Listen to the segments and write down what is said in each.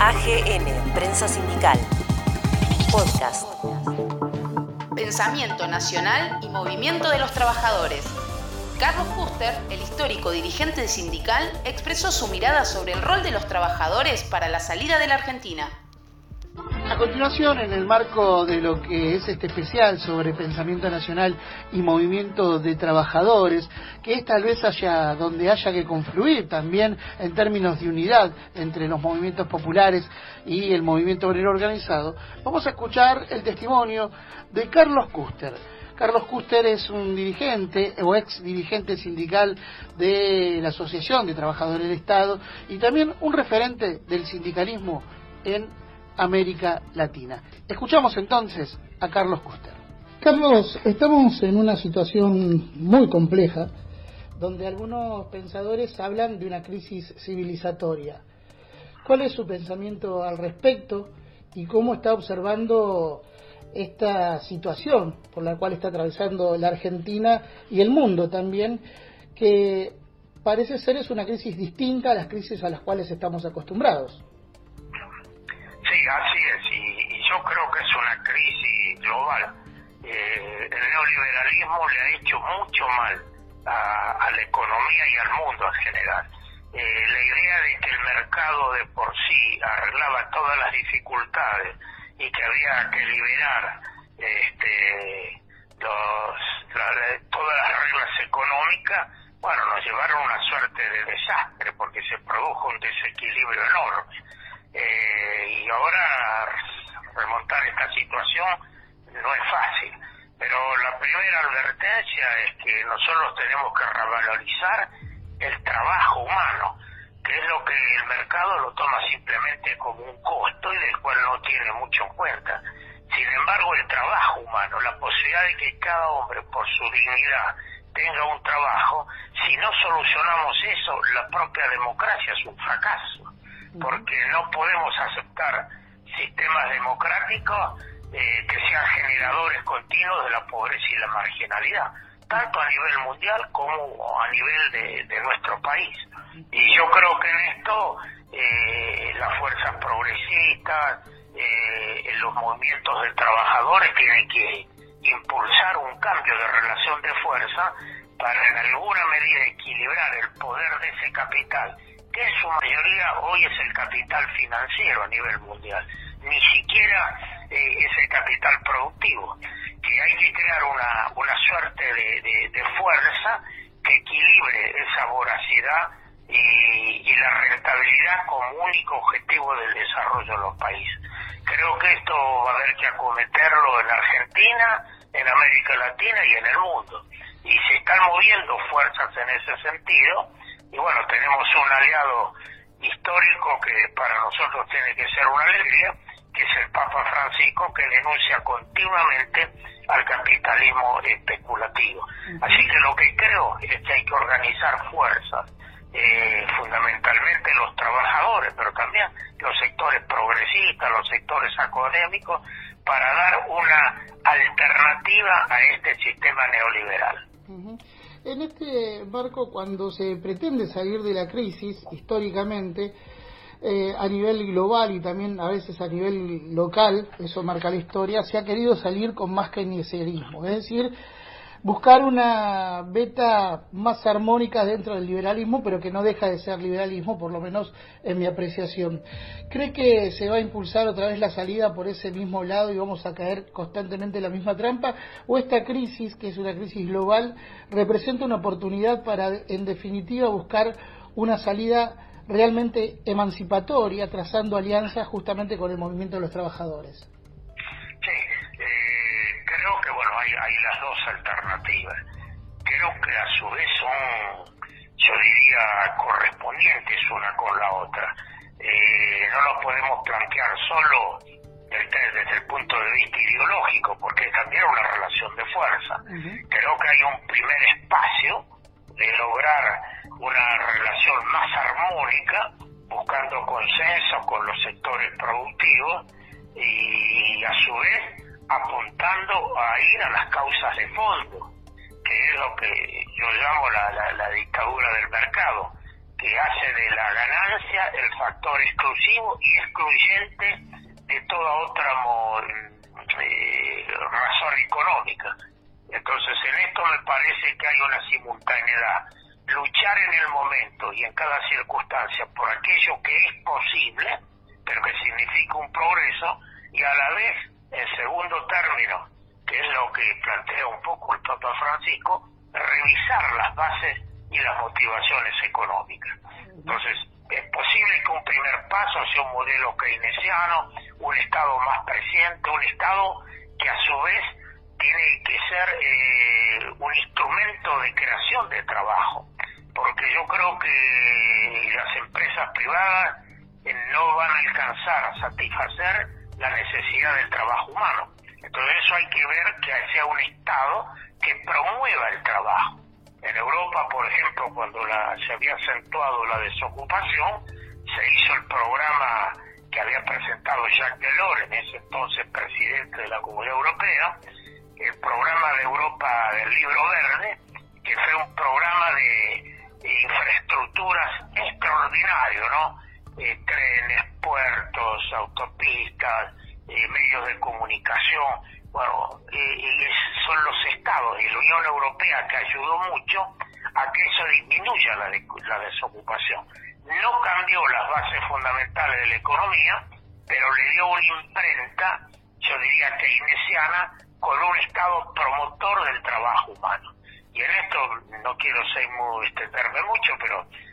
AGN, Prensa Sindical. Podcast. Pensamiento Nacional y Movimiento de los Trabajadores. Carlos Fuster, el histórico dirigente sindical, expresó su mirada sobre el rol de los trabajadores para la salida de la Argentina. A continuación, en el marco de lo que es este especial sobre pensamiento nacional y movimiento de trabajadores, que es tal vez haya donde haya que confluir también en términos de unidad entre los movimientos populares y el movimiento obrero organizado, vamos a escuchar el testimonio de Carlos Custer. Carlos Custer es un dirigente o ex dirigente sindical de la Asociación de Trabajadores del Estado y también un referente del sindicalismo en América Latina. Escuchamos entonces a Carlos Custer. Carlos, estamos en una situación muy compleja donde algunos pensadores hablan de una crisis civilizatoria. ¿Cuál es su pensamiento al respecto y cómo está observando esta situación por la cual está atravesando la Argentina y el mundo también, que parece ser es una crisis distinta a las crisis a las cuales estamos acostumbrados? Sí, así es, y, yo creo que es una crisis global. Eh, el neoliberalismo le ha hecho mucho mal a, la economía y al mundo en general. Eh, la idea de que el mercado de por sí arreglaba todas las dificultades y que había que liberar este, todas las reglas económicas, bueno, nos llevaron a una suerte de desastre porque se produjo un desequilibrio enorme. Eh, y ahora remontar esta situación no es fácil. Pero la primera advertencia es que nosotros tenemos que revalorizar el trabajo humano, que es lo que el mercado lo toma simplemente como un costo y del cual no tiene mucho en cuenta. Sin embargo, el trabajo humano, la posibilidad de que cada hombre por su dignidad tenga un trabajo, si no solucionamos eso, la propia democracia es un fracaso porque no podemos aceptar sistemas democráticos eh, que sean generadores continuos de la pobreza y la marginalidad, tanto a nivel mundial como a nivel de, nuestro país. Y yo creo que en esto eh, las fuerzas progresistas, eh, los movimientos de trabajadores tienen que impulsar un cambio de relación de fuerza para en alguna medida equilibrar el poder de ese capital que en su mayoría hoy es el capital financiero a nivel mundial, ni siquiera eh, es como único objetivo del desarrollo de los países. Creo que esto va a haber que acometerlo en Argentina, en América Latina y en el mundo. Y se están moviendo fuerzas en ese sentido y bueno, tenemos un aliado histórico que para nosotros tiene que ser una alegría, que es el Papa Francisco, que denuncia continuamente al capitalismo especulativo. Así que lo que creo es que hay que organizar fuerzas, eh, fundamentalmente los trabajadores, pero también los sectores progresistas, los sectores académicos, para dar una alternativa a este sistema neoliberal. En este marco, cuando se pretende salir de la crisis, históricamente, eh, a nivel global y también a veces a nivel local, eso marca la historia, se ha querido salir con más keynesianismo, es decir, buscar una beta más armónica dentro del liberalismo, pero que no deja de ser liberalismo, por lo menos en mi apreciación. ¿Cree que se va a impulsar otra vez la salida por ese mismo lado y vamos a caer constantemente en la misma trampa? ¿O esta crisis, que es una crisis global, representa una oportunidad para, en definitiva, buscar una salida realmente emancipatoria, trazando alianzas justamente con el movimiento de los trabajadores? Hay, las dos alternativas. Creo que a su vez son, yo diría, correspondientes una con la otra. Eh, no lo podemos plantear solo desde, el punto de vista ideológico, porque es también una relación de fuerza. Creo que hay un primer espacio de lograr una relación más armónica, buscando consenso con los sectores productivos y a su vez apuntando a ir a las causas de fondo, que es lo que yo llamo la, la, dictadura del mercado. que hace de la ganancia el factor exclusivo y excluyente de toda otra eh, razón económica. Entonces, en esto me parece que hay una simultaneidad. Luchar en el momento y en cada circunstancia por aquello que es posible, pero que significa un progreso, y a la vez, en segundo término, que es lo que plantea un poco el Papa Francisco, revisar las bases y las motivaciones económicas. Entonces, es posible que un primer paso sea un modelo keynesiano, un Estado más presente, un Estado que a su vez tiene que ser eh, un instrumento de creación de trabajo, porque yo creo que las empresas privadas eh, no van a alcanzar a satisfacer la necesidad del trabajo humano. Entonces eso hay que ver que sea un Estado que promueva el trabajo. En Europa, por ejemplo, cuando la, se había acentuado la desocupación, se hizo el programa que había presentado Jacques Delors, en ese entonces presidente de la Comunidad Europea, el programa de Europa del Libro Verde, que fue un programa de, infraestructuras extraordinario, ¿no? Eh, trenes, puertos, autopistas, eh, medios de comunicación, bueno, y son los estados y la Unión Europea que ayudó mucho a que eso disminuya la, desocupación. No cambió las bases fundamentales de la economía, pero le dio una imprenta, yo diría keynesiana, con un Estado promotor del trabajo humano. Y en esto no quiero ser muy, extenderme mucho, pero eh,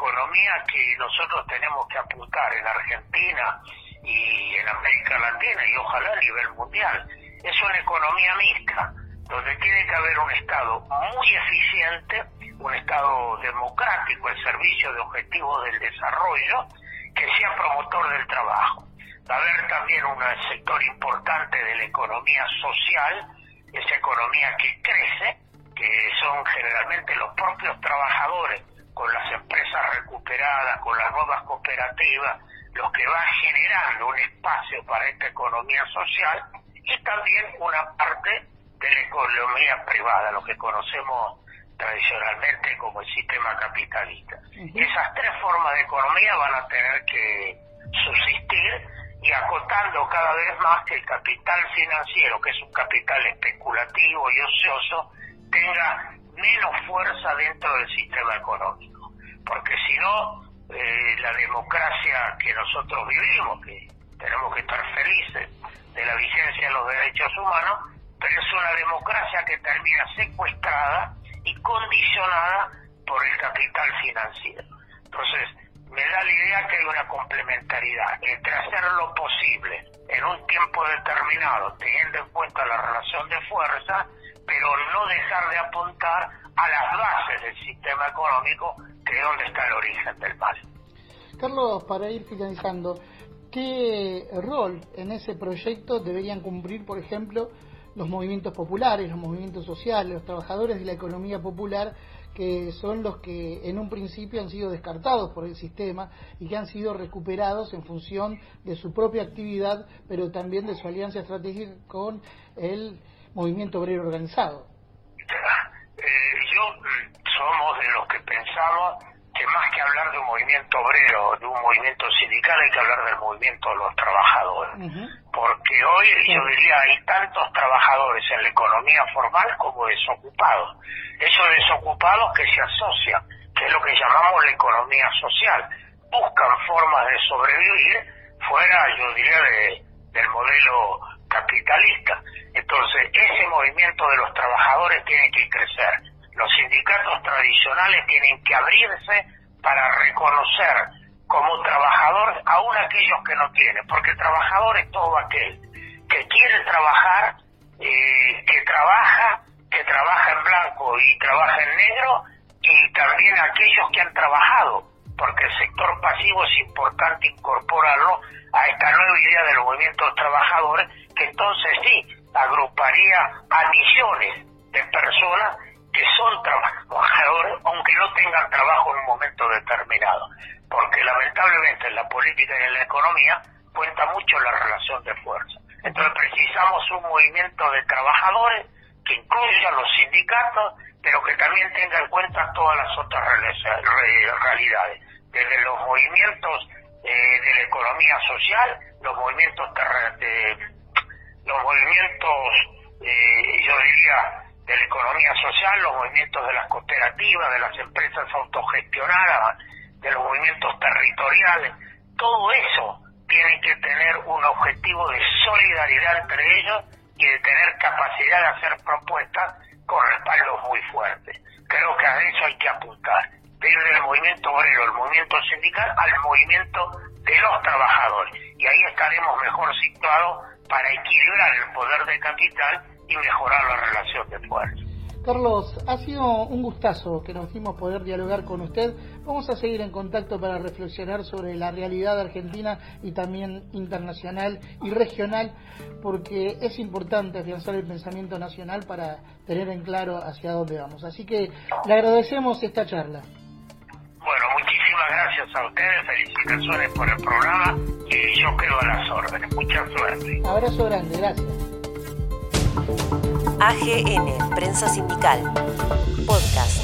economía que nosotros tenemos que apuntar en Argentina y en América Latina y ojalá a nivel mundial es una economía mixta, donde tiene que haber un Estado muy eficiente, un Estado democrático al servicio de objetivos del desarrollo, que sea promotor del trabajo. Va a haber también un sector importante de la economía social, esa economía que crece, que son generalmente los propios trabajadores con las empresas recuperadas, con las nuevas cooperativas, los que van generando un espacio para esta economía social y también una parte de la economía privada, lo que conocemos tradicionalmente como el sistema capitalista. Esas tres formas de economía van a tener que subsistir y acotando cada vez más que el capital financiero, que es un capital especulativo y ocioso, tenga menos fuerza dentro del sistema económico. Porque si no, eh, la democracia que nosotros vivimos, que tenemos que estar felices de la vigencia de los derechos humanos, pero es una democracia que termina secuestrada y condicionada por el capital financiero. Entonces, me da la idea que hay una complementariedad entre hacer lo posible en un tiempo determinado, teniendo en cuenta la relación de fuerza, pero no dejar de apuntar a las bases del sistema económico, que es donde está el origen del mal. Carlos, para ir finalizando, ¿qué rol en ese proyecto deberían cumplir, por ejemplo, los movimientos populares, los movimientos sociales, los trabajadores de la economía popular, que son los que en un principio han sido descartados por el sistema y que han sido recuperados en función de su propia actividad, pero también de su alianza estratégica con el movimiento obrero organizado. Eh, yo mm, somos de los que pensamos que más que hablar de un movimiento obrero, de un movimiento sindical, hay que hablar del movimiento de los trabajadores. Porque hoy, yo diría, hay tantos trabajadores en la economía formal como desocupados. Esos desocupados que se asocian, que es lo que llamamos la economía social, buscan formas de sobrevivir fuera, yo diría, de, del modelo capitalista. Entonces, ese movimiento de los trabajadores tiene que crecer los sindicatos tradicionales tienen que abrirse para reconocer como trabajador aún aquellos que no tienen, porque trabajador es todo aquel que quiere trabajar, eh, que trabaja, que trabaja en blanco y trabaja en negro, y también aquellos que han trabajado, porque el sector pasivo es importante incorporarlo a esta nueva idea de los movimientos trabajadores, que entonces sí agruparía a millones de personas que son trabajadores, aunque no tengan trabajo en un momento determinado. Porque lamentablemente en la política y en la economía cuenta mucho la relación de fuerza. Entonces precisamos un movimiento de trabajadores que incluya los sindicatos, pero que también tenga en cuenta todas las otras realidades, desde los movimientos eh, de la economía social, los movimientos de, los movimientos, eh, yo diría, de la economía social, los movimientos de las cooperativas, de las empresas autogestionadas, de los movimientos territoriales, todo eso tiene que tener un objetivo de solidaridad entre ellos y de tener capacidad de hacer propuestas con respaldos muy fuertes. Creo que a eso hay que apuntar, de ir del movimiento obrero, el movimiento sindical, al movimiento de los trabajadores. Y ahí estaremos mejor situados para equilibrar el poder de capital y mejorar la relación de fuerza. Carlos, ha sido un gustazo que nos dimos poder dialogar con usted. Vamos a seguir en contacto para reflexionar sobre la realidad argentina y también internacional y regional, porque es importante afianzar el pensamiento nacional para tener en claro hacia dónde vamos. Así que le agradecemos esta charla. Bueno, muchísimas gracias a ustedes, felicitaciones por el programa y yo quedo a las órdenes. Mucha suerte. Abrazo grande, gracias. AGN, Prensa Sindical. Podcast.